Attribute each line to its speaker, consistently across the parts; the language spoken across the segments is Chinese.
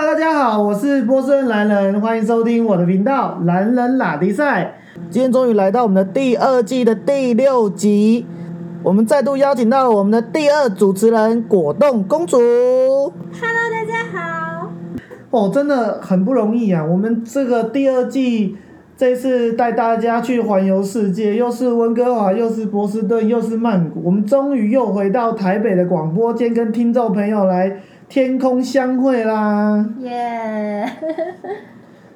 Speaker 1: Hello，大家好，我是波士顿蓝人，欢迎收听我的频道蓝人拉迪赛。今天终于来到我们的第二季的第六集，我们再度邀请到我们的第二主持人果冻公主。
Speaker 2: Hello，大家好。
Speaker 1: 哦，真的很不容易啊！我们这个第二季这次带大家去环游世界，又是温哥华，又是波士顿，又是曼谷，我们终于又回到台北的广播间，跟听众朋友来天空相会啦！
Speaker 2: 耶、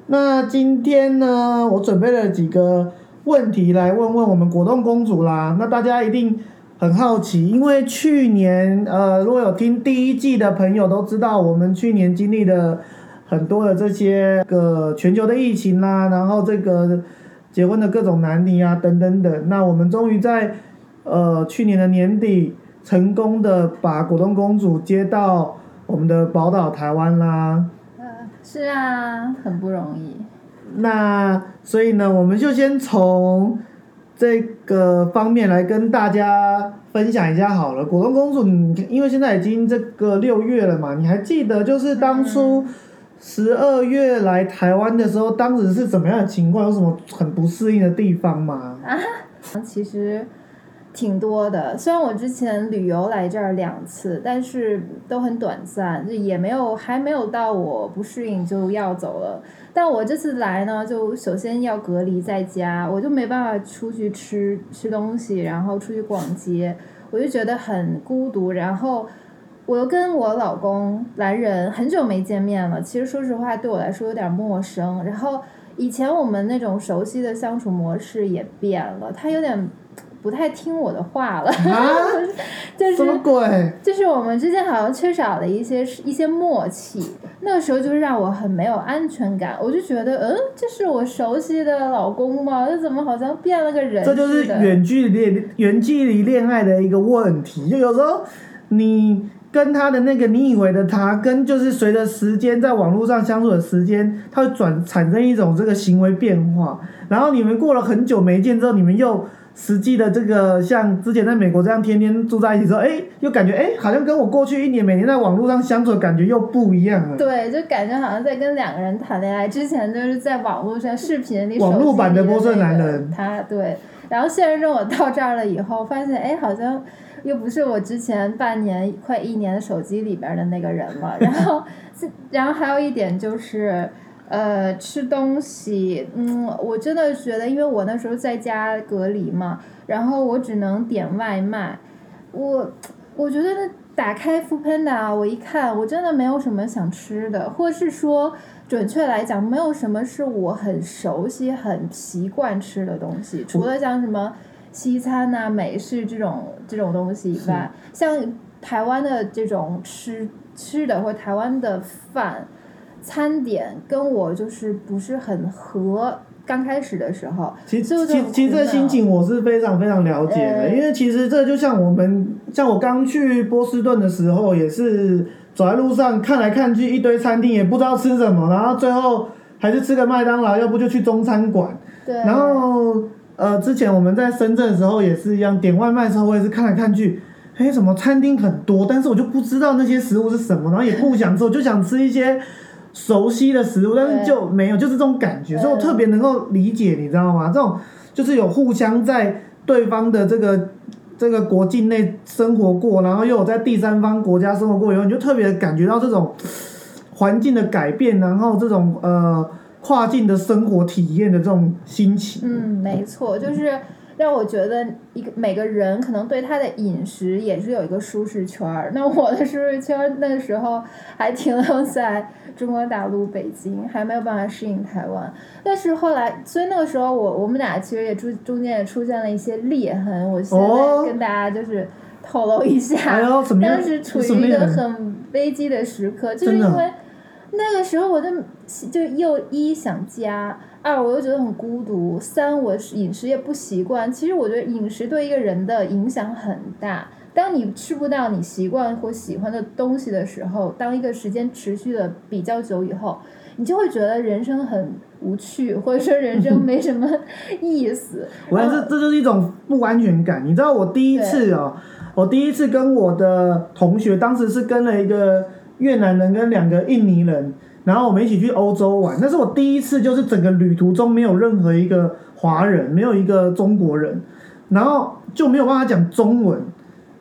Speaker 1: 那今天呢，我准备了几个问题来问问我们果冻公主啦。那大家一定很好奇，因为去年呃，如果有听第一季的朋友都知道，我们去年经历了很多的这些个全球的疫情啦，然后这个结婚的各种难题啊，等等等。那我们终于在呃去年的年底，成功的把果冻公主接到我们的宝岛台湾啦。
Speaker 2: 呃，是啊，很不容易。
Speaker 1: 那所以呢，我们就先从这个方面来跟大家分享一下好了。果冻公主，你因为现在已经这个六月了嘛，你还记得就是当初十二月来台湾的时候，当时是怎么样的情况？有什么很不适应的地方吗？
Speaker 2: 啊其实挺多的，虽然我之前旅游来这儿两次，但是都很短暂，就也没有还没有到我不适应就要走了。但我这次来呢，就首先要隔离在家，我就没办法出去吃吃东西，然后出去逛街，我就觉得很孤独。然后我又跟我老公蓝人很久没见面了，其实说实话对我来说有点陌生。然后以前我们那种熟悉的相处模式也变了，他有点不太听我的话了，
Speaker 1: 啊，
Speaker 2: 就
Speaker 1: 什么鬼？
Speaker 2: 就是我们之间好像缺少了一些一些默契，那个时候就让我很没有安全感，我就觉得，嗯，这是我熟悉的老公吗？这怎么好像变了个人
Speaker 1: 这就是远距离恋远距离恋爱的一个问题。就有时候你跟他的那个你以为的他，跟就是随着时间在网络上相处的时间，他会转产生一种这个行为变化。然后你们过了很久没见之后，你们又实际的这个像之前在美国这样天天住在一起之后，哎，又感觉哎，好像跟我过去一年每年在网络上相处的感觉又不一样了。
Speaker 2: 对，就感觉好像在跟两个人谈恋爱，之前就是在网络上视频里，
Speaker 1: 网络版的波士顿男人
Speaker 2: 他对，然后现实中我到这儿了以后，发现哎，好像又不是我之前半年快一年的手机里边的那个人了。然后，然后还有一点就是。呃，吃东西，嗯，我真的觉得，因为我那时候在家隔离嘛，然后我只能点外卖，我我觉得打开 f o o Panda，我一看，我真的没有什么想吃的，或是说，准确来讲，没有什么是我很熟悉、很习惯吃的东西，除了像什么西餐呐、美式这种这种东西以外，像台湾的这种吃吃的或台湾的饭餐点，跟我就是不是很合。刚开始的时候，
Speaker 1: 其实
Speaker 2: 就这种
Speaker 1: 其其实这心情我是非常非常了解的，
Speaker 2: 呃
Speaker 1: 因为其实这就像我们像我刚去波士顿的时候，也是走在路上看来看去一堆餐厅，也不知道吃什么，然后最后还是吃个麦当劳，要不就去中餐馆。
Speaker 2: 对，
Speaker 1: 然后呃，之前我们在深圳的时候也是一样，点外卖的时候我也是看来看去。哎，什么餐厅很多，但是我就不知道那些食物是什么，然后也不想吃，我就想吃一些熟悉的食物，但是就没有，就是这种感觉，所以我特别能够理解，你知道吗？这种就是有互相在对方的这个这个国境内生活过，然后又有在第三方国家生活过以后，你就特别感觉到这种环境的改变，然后这种呃跨境的生活体验的这种心情。
Speaker 2: 嗯，没错，就是让我觉得一个每个人可能对他的饮食也是有一个舒适圈儿。那我的舒适圈儿那时候还停留在中国大陆北京，还没有办法适应台湾。但是后来，所以那个时候我我们俩其实也中中间也出现了一些裂痕。我现
Speaker 1: 哦
Speaker 2: 在跟大家就是透露一下？当时处于一个很危机的时刻，就是因为那个时候我就就又一想家，二我又觉得很孤独，三我饮食也不习惯。其实我觉得饮食对一个人的影响很大。当你吃不到你习惯或喜欢的东西的时候，当一个时间持续的比较久以后，你就会觉得人生很无趣，或者说人生没什么意思。
Speaker 1: 我觉得这这就是一种不安全感。你知道我第一次哦，我第一次跟我的同学，当时是跟了一个越南人跟两个印尼人，然后我们一起去欧洲玩，那是我第一次，就是整个旅途中没有任何一个华人，没有一个中国人，然后就没有办法讲中文。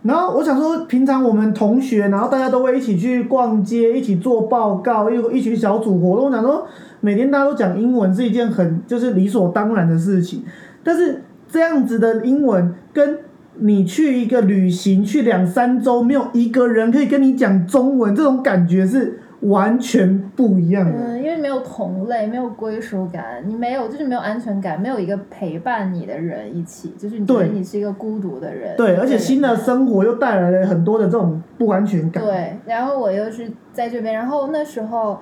Speaker 1: 然后我想说，平常我们同学，然后大家都会一起去逛街，一起做报告，一一群小组活动。我想说，每天大家都讲英文是一件很就是理所当然的事情。但是这样子的英文，跟你去一个旅行去两三周，没有一个人可以跟你讲中文，这种感觉是完全不一样的。
Speaker 2: 嗯，因为没有同类，没有归属感，你没有就是没有安全感，没有一个陪伴你的人一起，就是你觉得
Speaker 1: 对
Speaker 2: 你是一个孤独的人。
Speaker 1: 对，而且新的生活又带来了很多的这种不安全感。
Speaker 2: 对，然后我又是在这边，然后那时候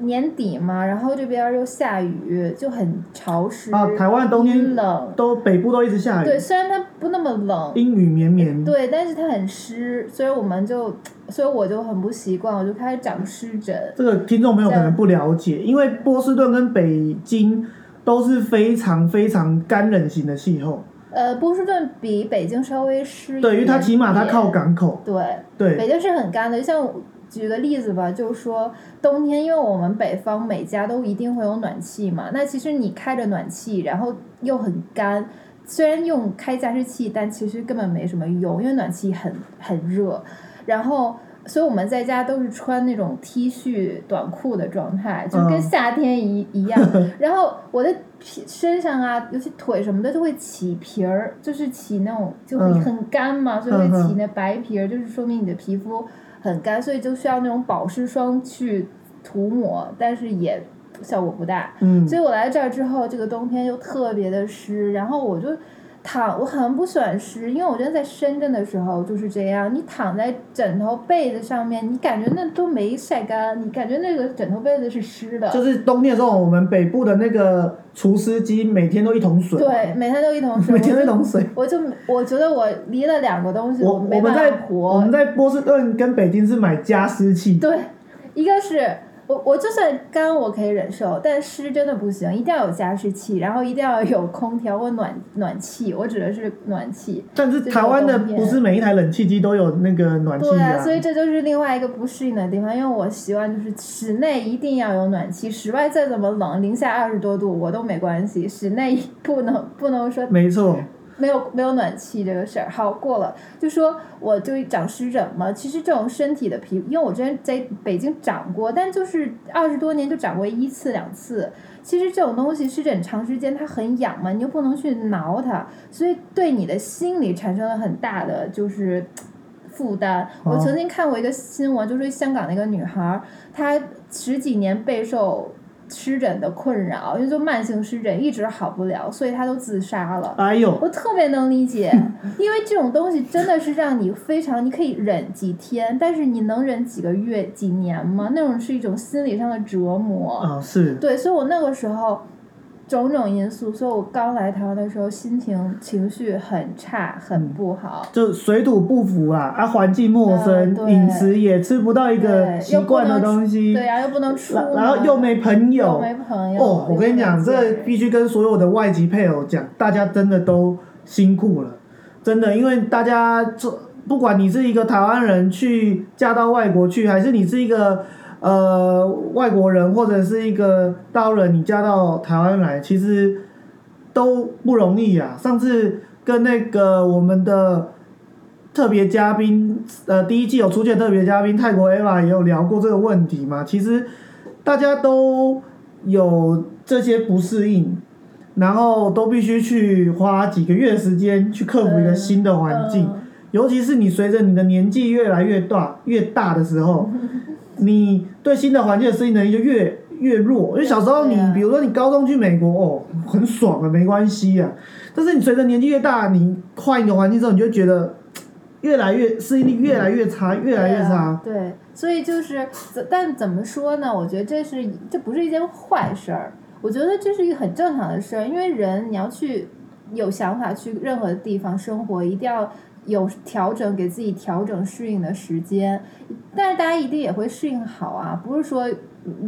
Speaker 2: 年底嘛，然后这边又下雨，就很潮湿，
Speaker 1: 啊，台湾冬天
Speaker 2: 冷。
Speaker 1: 都北部都一直下雨
Speaker 2: 对，，虽然它不那么冷，
Speaker 1: 阴雨绵绵。
Speaker 2: 对，但是它很湿，所以我们就，所以我就很不习惯，我就开始长湿疹。
Speaker 1: 这个听众朋友可能不了解，因为波士顿跟北京都是非常非常干冷型的气候。
Speaker 2: 呃，波士顿比北京稍微湿一点
Speaker 1: 因为它起码它靠港口。
Speaker 2: 对，
Speaker 1: 对，
Speaker 2: 北京是很干的，像我举个例子吧，就是说冬天，因为我们北方每家都一定会有暖气嘛，那其实你开着暖气，然后又很干，虽然用开加湿器，但其实根本没什么用，因为暖气很很热，然后。所以我们在家都是穿那种 T 恤短裤的状态，就跟
Speaker 1: 嗯
Speaker 2: 夏天一、一样。然后我的皮身上啊，尤其腿什么的就会起皮儿，就是起那种就会
Speaker 1: 嗯
Speaker 2: 很干嘛，所以会起那白皮儿，就是说明你的皮肤很干，所以就需要那种保湿霜去涂抹，但是也效果不大。
Speaker 1: 嗯，
Speaker 2: 所以我来这儿之后，这个冬天又特别的湿，然后我就躺，我很不喜欢湿，因为我觉得在深圳的时候就是这样，你躺在枕头被子上面，你感觉那都没晒干，你感觉那个枕头被子是湿的。
Speaker 1: 就是冬天的时候，我们北部的那个除湿机每天都一桶水，
Speaker 2: 对，每天都一桶水，
Speaker 1: 每天都一桶水。
Speaker 2: 我就我觉得我离了两个东西，
Speaker 1: 我
Speaker 2: 没办
Speaker 1: 我们在我们。在波士顿跟北京是买加湿器，
Speaker 2: 对，一个是我我就算干我可以忍受，但湿真的不行，一定要有加湿器，然后一定要有空调或暖暖气，我指的是暖气。
Speaker 1: 但是台湾的不是每一台冷气机都有那个暖气
Speaker 2: 对啊，
Speaker 1: 啊
Speaker 2: 所以这就是另外一个不适应的地方，因为我习惯就是室内一定要有暖气，室外再怎么冷，零下二十多度我都没关系，室内不能不能说
Speaker 1: 没错，
Speaker 2: 没有没有暖气这个事儿，好过了。就说我就长湿疹嘛，其实这种身体的皮，因为我之前在北京长过，但就是二十多年就长过一次两次。其实这种东西湿疹长时间它很痒嘛，你又不能去挠它，所以对你的心理产生了很大的就是负担。我
Speaker 1: 哦
Speaker 2: 曾经看过一个新闻，就是香港的一个女孩儿，她十几年备受湿疹的困扰，因为就慢性湿疹一直好不了，所以他都自杀了。
Speaker 1: 哎呦，
Speaker 2: 我特别能理解，因为这种东西真的是让你非常，你可以忍几天，但是你能忍几个月、几年吗？那种是一种心理上的折磨。
Speaker 1: 啊是，
Speaker 2: 对，所以我那个时候种种因素，所以我刚来台湾的时候心情情绪很差，很不好。
Speaker 1: 就水土不服啊，啊，环境陌
Speaker 2: 嗯
Speaker 1: 生，
Speaker 2: 对
Speaker 1: 饮食也吃不到一个
Speaker 2: 对
Speaker 1: 习惯的东西，
Speaker 2: 对呀、又不能出门，
Speaker 1: 然然后又没朋
Speaker 2: 又
Speaker 1: 友，
Speaker 2: 没朋友。
Speaker 1: 哦，我跟你讲，这必须跟所有的外籍配偶讲，大家真的都辛苦了，真的，因为大家这不管你是一个台湾人去嫁到外国去，还是你是一个呃外国人或者是一个大陆人，你嫁到台湾来，其实都不容易啊。上次跟那个我们的特别嘉宾，呃，第一季有出现特别嘉宾泰国 Eva 也有聊过这个问题嘛。其实大家都有这些不适应，然后都必须去花几个月时间去克服一个新的环境。
Speaker 2: 嗯
Speaker 1: 尤其是你随着你的年纪越来越大越大的时候，你对新的环境的适应能力就越越弱。因为小时候你比如说你高中去美国哦，很爽啊，没关系啊。但是你随着年纪越大，你换一个环境之后，你就觉得越来越适应力越来越差，越来越差。
Speaker 2: 对啊。对，所以就是，但怎么说呢？我觉得这是这不是一件坏事儿，我觉得这是一个很正常的事儿，因为人你要去有想法去任何地方生活，一定要。有调整，给自己调整适应的时间，但是大家一定也会适应好啊，不是说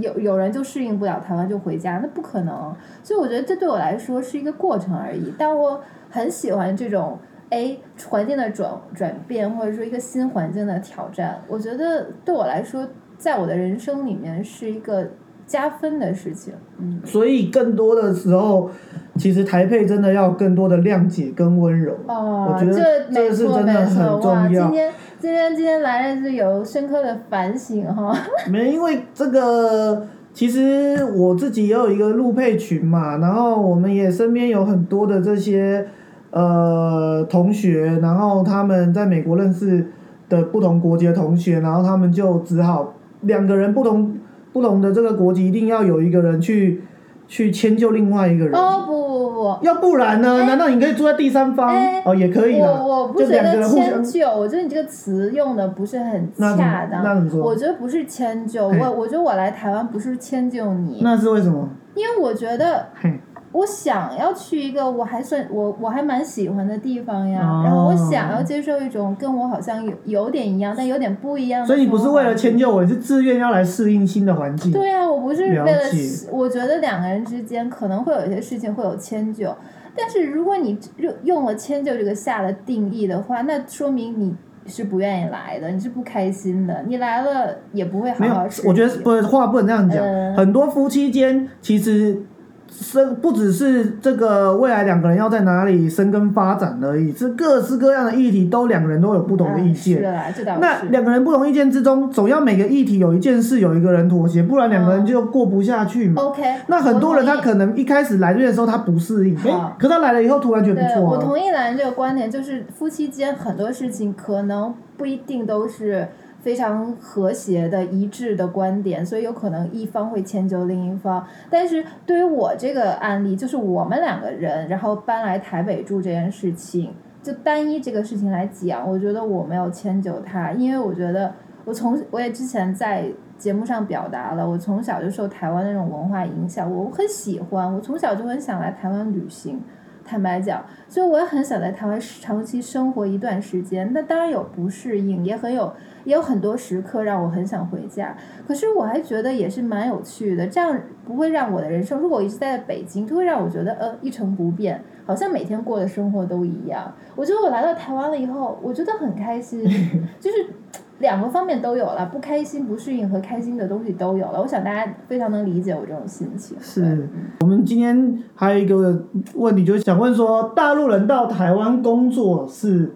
Speaker 2: 有有人就适应不了台湾就回家，那不可能。所以我觉得这对我来说是一个过程而已，但我很喜欢这种哎环境的转转变，或者说一个新环境的挑战。我觉得对我来说，在我的人生里面是一个加分的事情。嗯，
Speaker 1: 所以更多的时候，其实台配真的要更多的谅解跟温柔。
Speaker 2: 哦，
Speaker 1: 我觉得
Speaker 2: 这没
Speaker 1: 这是真的很！重要
Speaker 2: 今天今天今天来的是有深刻的反省哈。
Speaker 1: 没，因为这个，其实我自己也有一个路配群嘛，然后我们也身边有很多的这些呃同学，然后他们在美国认识的不同国籍的同学，然后他们就只好两个人不同不同的这个国籍，一定要有一个人去去迁就另外一个人。
Speaker 2: 哦不不不，
Speaker 1: 要不然呢？难道你可以住在第三方？
Speaker 2: 哎
Speaker 1: 哦，也可以啦。
Speaker 2: 我我不觉得。迁就，我觉得你这个词用的不是很恰当。
Speaker 1: 那怎么说
Speaker 2: 我觉得不是迁就，我我觉得我来台湾不是迁就你，
Speaker 1: 那是为什么？
Speaker 2: 因为我觉得
Speaker 1: 嘿，
Speaker 2: 我想要去一个我还算我我还蛮喜欢的地方呀，
Speaker 1: 哦
Speaker 2: 然后我想要接受一种跟我好像有有点一样，但有点不一样的。
Speaker 1: 所以你不是为了迁？就我，你是自愿要来适应新的环境。
Speaker 2: 对啊，我不是为了
Speaker 1: 了，
Speaker 2: 我觉得两个人之间可能会有一些事情会有迁就，但是如果你用用了迁就这个下的定义的话，那说明你是不愿意来的，你是不开心的，你来了也不会好
Speaker 1: 没有
Speaker 2: 好实，
Speaker 1: 我觉得
Speaker 2: 习
Speaker 1: 不话不能这样讲。
Speaker 2: 嗯
Speaker 1: 很多夫妻间其实生不只是这个未来两个人要在哪里生根发展而已，是各式各样的议题都两个人都有不同的意
Speaker 2: 嗯是
Speaker 1: 见。
Speaker 2: 啦，这倒
Speaker 1: 那
Speaker 2: 是。
Speaker 1: 两个人不同意见之中，总要每个议题有一件事有一个人妥协，不然两个人就过不下去嘛。
Speaker 2: OK，
Speaker 1: 那很多人他可能一开始来这边的时候他不适应，哎、
Speaker 2: 好
Speaker 1: 可他来了以后突然觉得不，错啊。
Speaker 2: 我同意兰这个观点，就是夫妻间很多事情可能不一定都是非常和谐的、一致的观点，所以有可能一方会迁就另一方。但是对于我这个案例，就是我们两个人然后搬来台北住这件事情，就单一这个事情来讲，我觉得我没有迁就他，因为我觉得我从我也之前在节目上表达了，我从小就受台湾那种文化影响，我很喜欢，我从小就很想来台湾旅行。坦白讲，所以我也很想在台湾长期生活一段时间。那当然有不适应，也很有也有很多时刻让我很想回家。可是我还觉得也是蛮有趣的，这样不会让我的人生，如果我一直待在北京，就会让我觉得呃一成不变，好像每天过的生活都一样。我觉得我来到台湾了以后，我觉得很开心，就是。两个方面都有了，不开心、不适应和开心的东西都有了。我想大家非常能理解我这种心情。
Speaker 1: 是我们今天还有一个问题，就是想问说，大陆人到台湾工作是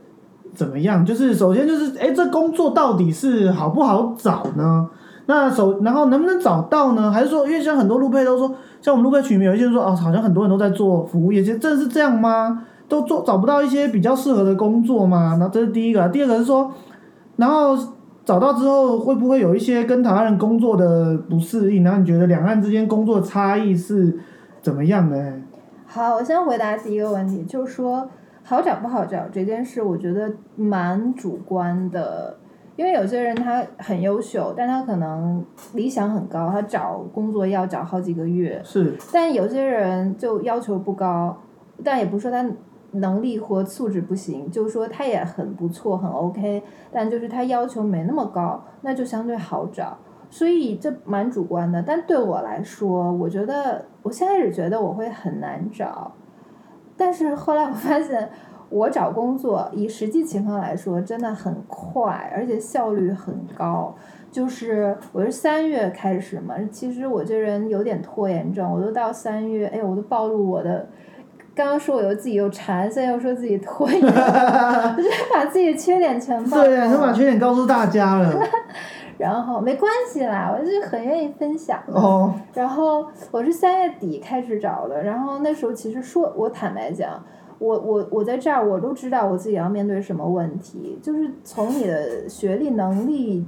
Speaker 1: 怎么样？就是首先就是，哎，这工作到底是好不好找呢？那首然后能不能找到呢？还是说，因为像很多路配都说，像我们路配群里面有一些人说，哦，好像很多人都在做服务业，其实真的是这样吗？都做找不到一些比较适合的工作吗？那这是第一个。第二个是说，然后找到之后会不会有一些跟台湾人工作的不适应？然后你觉得两岸之间工作差异是怎么样的？
Speaker 2: 好，我先回答第一个问题，就是说好找不好找这件事，我觉得蛮主观的。因为有些人他很优秀，但他可能理想很高，他找工作要找好几个月。
Speaker 1: 是
Speaker 2: 但有些人就要求不高，但也不是说他能力或素质不行，就是说他也很不错，很 OK，但就是他要求没那么高，那就相对好找。所以这蛮主观的，但对我来说，我觉得我现在是觉得我会很难找，但是后来我发现，我找工作以实际情况来说真的很快，而且效率很高。就是我是三月开始嘛，其实我这人有点拖延症，我都到三月，哎呦，我都暴露我的。刚刚说我又自己又馋，现在又说自己拖延，我就把自己的缺点全暴露
Speaker 1: 对啊，就把缺点告诉大家了。
Speaker 2: 然后没关系啦，我是很愿意分享的。
Speaker 1: 哦，
Speaker 2: 然后我是三月底开始找的，然后那时候其实说，我坦白讲，我我我在这儿我都知道我自己要面对什么问题，就是从你的学历能力、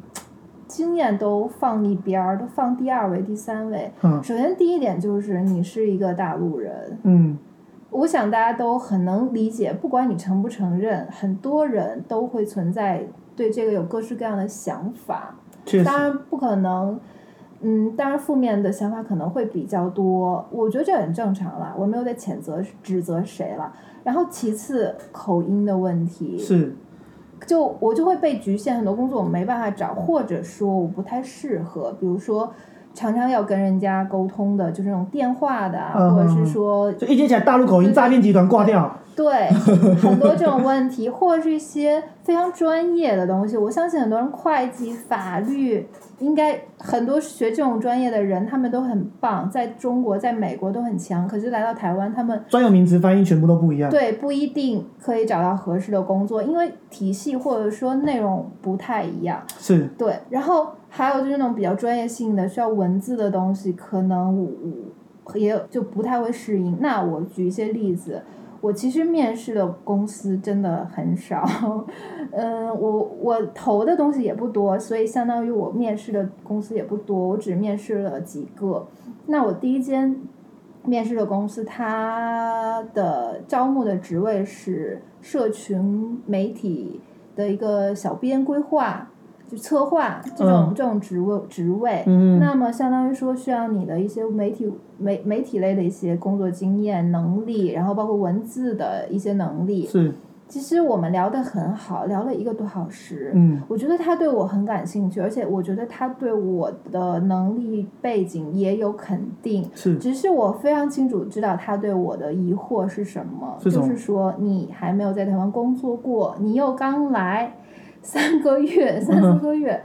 Speaker 2: 经验都放一边儿，都放第二位、第三位。
Speaker 1: 嗯
Speaker 2: 首先第一点就是你是一个大陆人，
Speaker 1: 嗯，
Speaker 2: 我想大家都很能理解，不管你承不承认，很多人都会存在对这个有各式各样的想法。当然不可能，嗯，当然负面的想法可能会比较多，我觉得这很正常了，我没有在谴责指责谁了。然后其次口音的问题，
Speaker 1: 是
Speaker 2: 就我就会被局限，很多工作我没办法找，或者说我不太适合，比如说常常要跟人家沟通的，就是那种电话的或者是说
Speaker 1: 就一接起来大陆口音诈骗集团挂掉，
Speaker 2: 对，很多这种问题，或者是一些非常专业的东西。我相信很多人会计、法律，应该很多学这种专业的人，他们都很棒，在中国、在美国都很强。可是来到台湾，他们
Speaker 1: 专有名词翻译全部都不一样。
Speaker 2: 对不一定可以找到合适的工作，因为体系或者说内容不太一样。
Speaker 1: 是，
Speaker 2: 对，然后还有就是那种比较专业性的需要文字的东西，可能我我也就不太会适应。那我举一些例子，我其实面试的公司真的很少，嗯，我我投的东西也不多，所以相当于我面试的公司也不多，我只面试了几个。那我第一间面试的公司，它的招募的职位是社群媒体的一个小编规划，就策划这种、
Speaker 1: 嗯
Speaker 2: 这种职位职位。
Speaker 1: 嗯，
Speaker 2: 那么相当于说需要你的一些媒体媒媒体类的一些工作经验能力，然后包括文字的一些能力。
Speaker 1: 是，
Speaker 2: 其实我们聊得很好，聊了一个多小时。
Speaker 1: 嗯
Speaker 2: 我觉得他对我很感兴趣，而且我觉得他对我的能力背景也有肯定。
Speaker 1: 是，
Speaker 2: 只是我非常清楚知道他对我的疑惑是什么，
Speaker 1: 是什么
Speaker 2: 就是说你还没有在台湾工作过，你又刚来三个月、三四个月，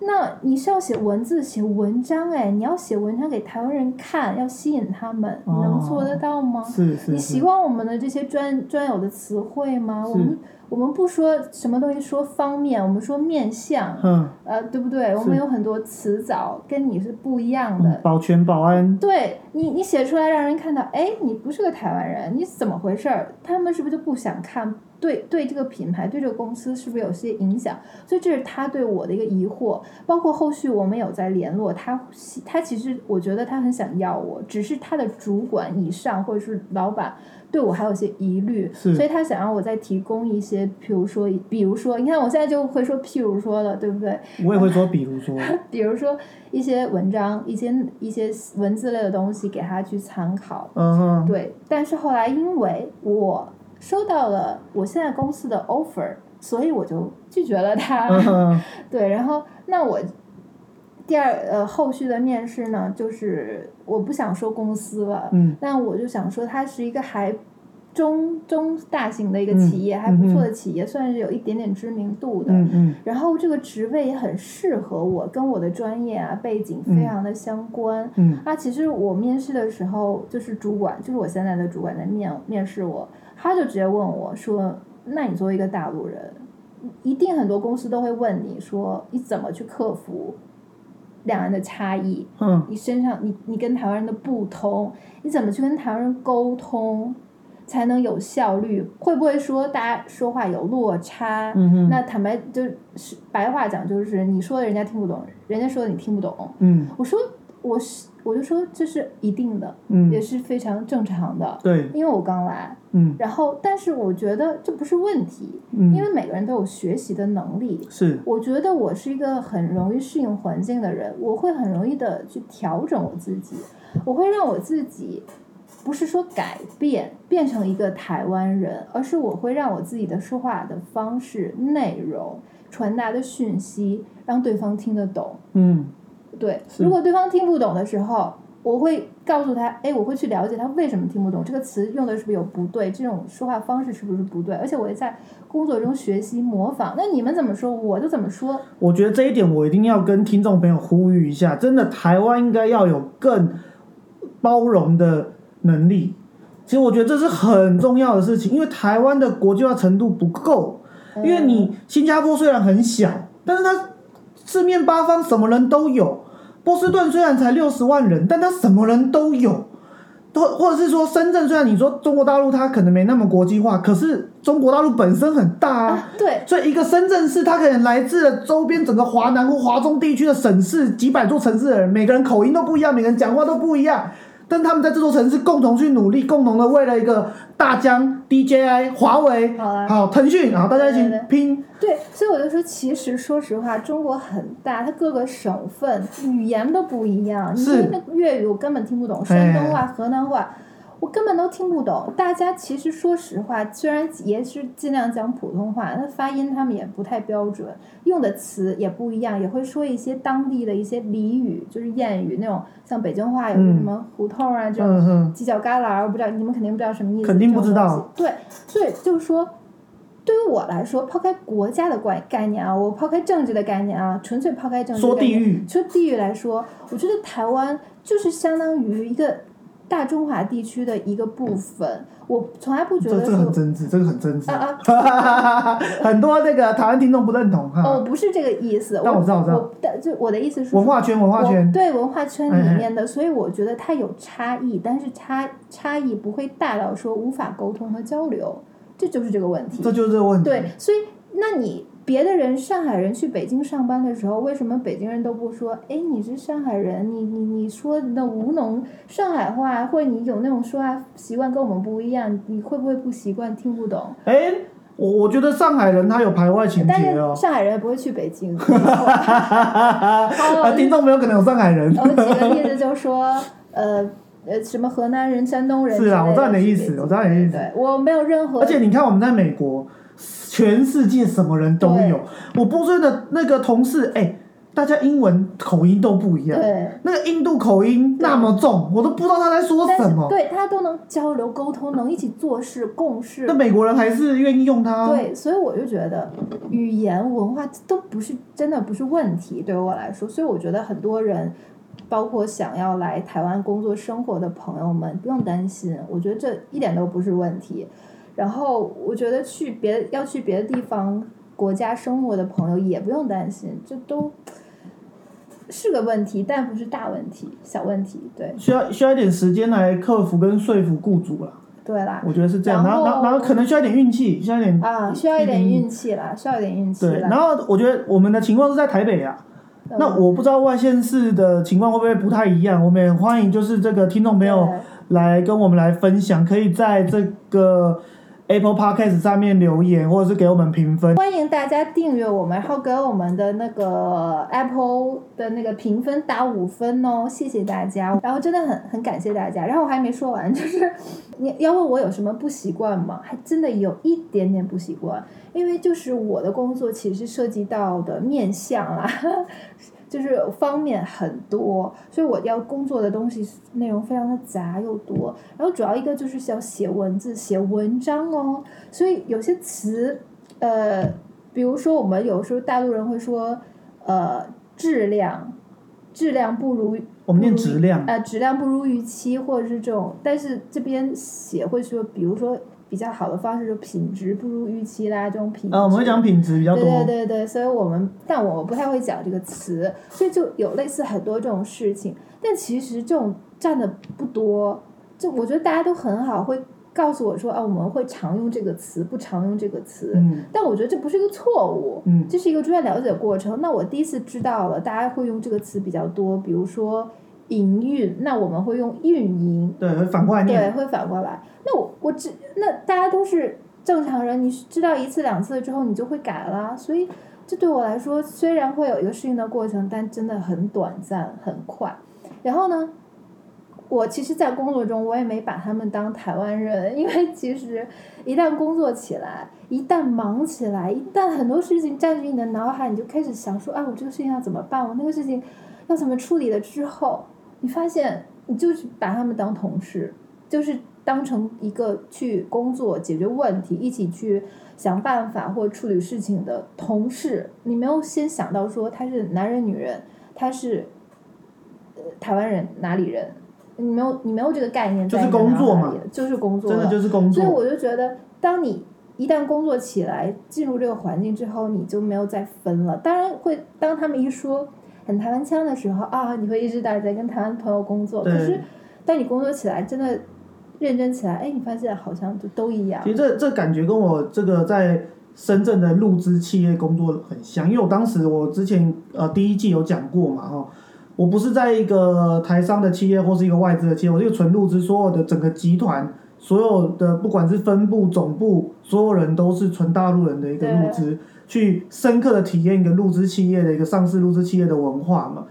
Speaker 2: 那你是要写文字、写文章哎，你要写文章给台湾人看，要吸引他们，你能做得到吗？
Speaker 1: 是是，
Speaker 2: 你
Speaker 1: 是
Speaker 2: 习惯我们的这些专专有的词汇吗？我们我们不说什么东西说方面，我们说面相，
Speaker 1: 嗯，
Speaker 2: 呃，对不对？我们有很多词藻跟你是不一样的。
Speaker 1: 嗯保全保安，
Speaker 2: 对你，你写出来让人看到，哎，你不是个台湾人，你怎么回事儿？他们是不是就不想看？对对，这个品牌对这个公司是不是有些影响？所以这是他对我的一个疑惑。包括后续我们有在联络他，他其实我觉得他很想要我，只是他的主管以上或者是老板对我还有些疑虑，所以他想让我再提供一些，比如说，比如说，你看我现在就会说譬如说了，对不对？
Speaker 1: 我也会说，比如说，
Speaker 2: 比如说一些文章、一些一些文字类的东西给他去参考。
Speaker 1: 嗯，
Speaker 2: 对，但是后来因为我收到了我现在公司的 offer，所以我就拒绝了他。
Speaker 1: 嗯，
Speaker 2: 对，然后那我第二呃后续的面试呢，就是我不想说公司了，
Speaker 1: 嗯
Speaker 2: 但我就想说它是一个还中中大型的一个
Speaker 1: 嗯
Speaker 2: 企业，还不错
Speaker 1: 嗯
Speaker 2: 的企业，算是有一点点知名度的。
Speaker 1: 嗯嗯
Speaker 2: 然后这个职位也很适合我，跟我的专业啊背景非常的相关。
Speaker 1: 嗯
Speaker 2: 啊，其实我面试的时候，就是主管，就是我现在的主管在面面试我，他就直接问我说：“那你作为一个大陆人，一定很多公司都会问你说，你怎么去克服两岸的差异？
Speaker 1: 嗯
Speaker 2: 你身上你你跟台湾人的不同，你怎么去跟台湾人沟通，才能有效率？会不会说大家说话有落差？
Speaker 1: 嗯哼，
Speaker 2: 那坦白就是白话讲，就是你说的人家听不懂，人家说的你听不懂。
Speaker 1: 嗯
Speaker 2: 我说我是我就说这是一定的，
Speaker 1: 嗯
Speaker 2: 也，是非常正常的，
Speaker 1: 对，
Speaker 2: 因为我刚来。
Speaker 1: 嗯
Speaker 2: 然后，但是我觉得这不是问题，
Speaker 1: 嗯，
Speaker 2: 因为每个人都有学习的能力。
Speaker 1: 是，
Speaker 2: 我觉得我是一个很容易适应环境的人，我会很容易的去调整我自己，我会让我自己不是说改变变成一个台湾人，而是我会让我自己的说话的方式、内容、传达的讯息让对方听得懂。
Speaker 1: 嗯
Speaker 2: 对，如果对方听不懂的时候，我会告诉他，哎，我会去了解他为什么听不懂，这个词用的是不是有不对，这种说话方式是不是不对，而且我也在工作中学习模仿。那你们怎么说，我就怎么说。
Speaker 1: 我觉得这一点我一定要跟听众朋友呼吁一下，真的台湾应该要有更包容的能力。其实我觉得这是很重要的事情，因为台湾的国际化程度不够。因为你新加坡虽然很小，但是它四面八方什么人都有。波士顿虽然才六十万人，但他什么人都有。或或者是说深圳，虽然你说中国大陆它可能没那么国际化，可是中国大陆本身很大啊。
Speaker 2: 啊，对，
Speaker 1: 所以一个深圳市，它可能来自周边整个华南或华中地区的省市几百座城市的人，每个人口音都不一样，每个人讲话都不一样，但他们在这座城市共同去努力，共同的为了一个大疆、DJI、华为、
Speaker 2: 好
Speaker 1: 腾讯，然后大家一起拼，
Speaker 2: 对，所以我就说，其实说实话，中国很大，它各个省份语言都不一样。你
Speaker 1: 是
Speaker 2: 说那粤语我根本听不懂，山东话、河南话，我根本都听不懂。大家其实说实话，虽然也是尽量讲普通话，那发音他们也不太标准，用的词也不一样，也会说一些当地的一些俚语，就是谚语那种，像北京话有
Speaker 1: 嗯
Speaker 2: 什么胡同啊这种。犄角旮旯，我不知道你们肯定不知道什么意思，
Speaker 1: 肯定不知道。
Speaker 2: 对，所以就是说，对于我来说，抛开国家的概概念啊，我抛开政治的概念啊，纯粹抛开政治
Speaker 1: 说
Speaker 2: 概念
Speaker 1: 地域，
Speaker 2: 说地域来说，我觉得台湾就是相当于一个大中华地区的一个部分。我从来不觉
Speaker 1: 这这很真挚，这个很真挚。
Speaker 2: 啊啊
Speaker 1: 很多那个台湾听众不认同
Speaker 2: 哦，
Speaker 1: 哈。
Speaker 2: 不是这个意思。
Speaker 1: 但我知道我知道
Speaker 2: 我但就我的意思是
Speaker 1: 文化圈，文化圈，
Speaker 2: 对文化圈里面的，所以我觉得它有差异，但是差差异不会大到说无法沟通和交流，这就是这个问题。
Speaker 1: 这就是这个问题。
Speaker 2: 对，所以那你别的人，上海人去北京上班的时候，为什么北京人都不说？哎，你是上海人，你你你说的吴侬上海话，或者你有那种说话习惯跟我们不一样，你会不会不习惯，听不懂？
Speaker 1: 哎，我我觉得上海人他有排外情
Speaker 2: 但是
Speaker 1: 节哦。
Speaker 2: 上海人不会去北京。
Speaker 1: 啊，听众没有可能有上海人。
Speaker 2: 我举个例子，就说呃呃什么河南人、山东人。
Speaker 1: 是啊我知道你的意思我知道你的意思
Speaker 2: 对，我没有任何。
Speaker 1: 而且你看，我们在美国，全世界什么人都有。我波士顿的那个同事，哎、大家英文口音都不一样。
Speaker 2: 对。
Speaker 1: 那个印度口音那么重，我都不知道他在说什么。
Speaker 2: 对他都能交流沟通，能一起做事共事
Speaker 1: 那。美国人还是愿意用它。，
Speaker 2: 对，所以我就觉得语言文化都不是真的不是问题，对于我来说，所以我觉得很多人，包括想要来台湾工作生活的朋友们，不用担心，我觉得这一点都不是问题。然后我觉得去别要去别的地方国家生活的朋友也不用担心，这都是个问题，但不是大问题，小问题。对
Speaker 1: 需要需要一点时间来克服跟说服雇主啦。
Speaker 2: 对啦，
Speaker 1: 我觉得是这样。然
Speaker 2: 然后
Speaker 1: 后，然后，然后可能需要一点运气，需要一点
Speaker 2: 啊，需要一点运气啦，需要一点运气
Speaker 1: 对，然后我觉得我们的情况是在台北啊。
Speaker 2: 嗯
Speaker 1: 那我不知道外县市的情况会不会不太一样，我们也欢迎就是这个听众朋友来跟我们来分享，可以在这个 Apple Podcast 上面留言，或者是给我们评分。
Speaker 2: 欢迎大家订阅我们，然后给我们的那个 Apple 的那个评分打五分哦，谢谢大家。然后真的很很感谢大家。然后我还没说完，就是你要问我有什么不习惯吗？还真的有一点点不习惯，因为就是我的工作其实涉及到的面相啦。就是方面很多，所以我要工作的东西内容非常的杂又多。然后主要一个就是要写文字、写文章哦，所以有些词，呃，比如说我们有时候大陆人会说，呃，质量，质量不如
Speaker 1: 我们念质量，
Speaker 2: 呃，质量不如预期，或者是这种，但是这边写会说，比如说比较好的方式，就品质不如预期啦，这种品质。
Speaker 1: 呃，我们会讲品质比较多。
Speaker 2: 对对对对，所以我们但我不太会讲这个词，所以就有类似很多这种事情，但其实这种占的不多，就我觉得大家都很好，会告诉我说啊，我们会常用这个词，不常用这个词，
Speaker 1: 嗯
Speaker 2: 但我觉得这不是一个错误，
Speaker 1: 嗯
Speaker 2: 这是一个逐渐了解的过程。那我第一次知道了，大家会用这个词比较多，比如说营运，那我们会用运营，
Speaker 1: 对，会反过来
Speaker 2: 对，会反过来。那我我知，那大家都是正常人，你知道一次两次之后，你就会改啦。所以这对我来说，虽然会有一个适应的过程，但真的很短暂，很快。然后呢，我其实，在工作中我也没把他们当台湾人，因为其实一旦工作起来，一旦忙起来，一旦很多事情占据你的脑海，你就开始想说啊，我这个事情要怎么办？我那个事情要怎么处理了之后，你发现你就是把他们当同事，就是当成一个去工作、解决问题、一起去想办法或处理事情的同事。你没有先想到说他是男人、女人，他是呃台湾人哪里人，你没有你没有这个概念
Speaker 1: 就是工作嘛
Speaker 2: 就是工作了，
Speaker 1: 真的就是工作
Speaker 2: 所以。我就觉得，当你一旦工作起来，进入这个环境之后，你就没有再分了。当然会，当他们一说很台湾腔的时候啊，你会意识到你在跟台湾朋友工作。可是，当你工作起来，真的认真起来，哎，你发现好像就都一样
Speaker 1: 其。实这这感觉跟我这个在深圳的入资企业工作很像，因为我当时我之前呃第一季有讲过嘛，哈，我不是在一个台商的企业或是一个外资的企业，我是一个纯入资，所有的整个集团。所有的不管是分部、总部，所有人都是纯大陆人的一个入资，去深刻的体验一个入资企业的一个上市入资企业的文化嘛。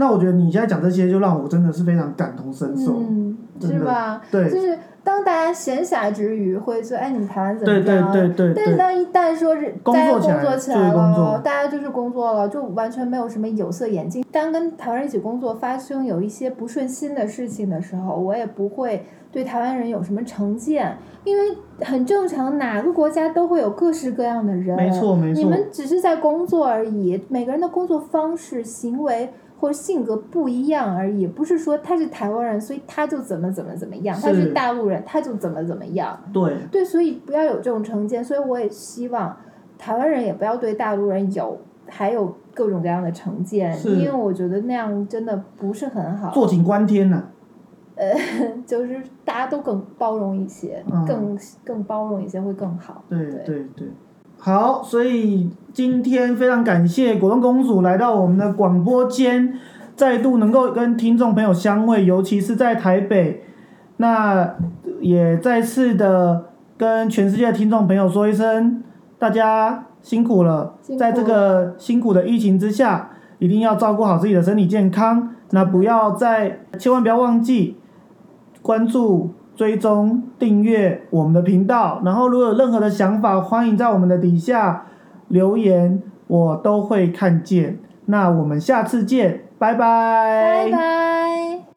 Speaker 1: 那我觉得你现在讲这些，就让我真的是非常感同身受。
Speaker 2: 嗯，是吧？
Speaker 1: 对，
Speaker 2: 就是当大家闲暇之余会说，哎，你们台湾怎么
Speaker 1: 对对
Speaker 2: 样？
Speaker 1: 对对对，
Speaker 2: 但是当一旦说是
Speaker 1: 工
Speaker 2: 大家
Speaker 1: 作起来
Speaker 2: 工作起来了，大家就是工作了，就完全没有什么有色眼镜。当跟台湾人一起工作，发生有一些不顺心的事情的时候，我也不会对台湾人有什么成见，因为很正常，哪个国家都会有各式各样的人。
Speaker 1: 没错没错，
Speaker 2: 你们只是在工作而已，每个人的工作方式、行为或者性格不一样而已，不是说他是台湾人，所以他就怎么怎么怎么样；他
Speaker 1: 是
Speaker 2: 是大陆人，他就怎么怎么样。
Speaker 1: 对
Speaker 2: 对，所以不要有这种成见。所以我也希望台湾人也不要对大陆人有还有各种各样的成见，因为我觉得那样真的不是很好。
Speaker 1: 坐井观天呐、
Speaker 2: 就是大家都更包容一些，
Speaker 1: 嗯
Speaker 2: 更更包容一些会更好。
Speaker 1: 对
Speaker 2: 对
Speaker 1: 对对，好，所以今天非常感谢果冻公主来到我们的广播间，再度能够跟听众朋友相会，尤其是在台北，那也再次的跟全世界的听众朋友说一声，大家辛苦了，在这个辛苦的疫情之下，一定要照顾好自己的身体健康，那不要再，千万不要忘记关注。追踪订阅我们的频道，然后如果有任何的想法，欢迎在我们的底下留言，我都会看见。那我们下次见，拜拜
Speaker 2: 拜拜。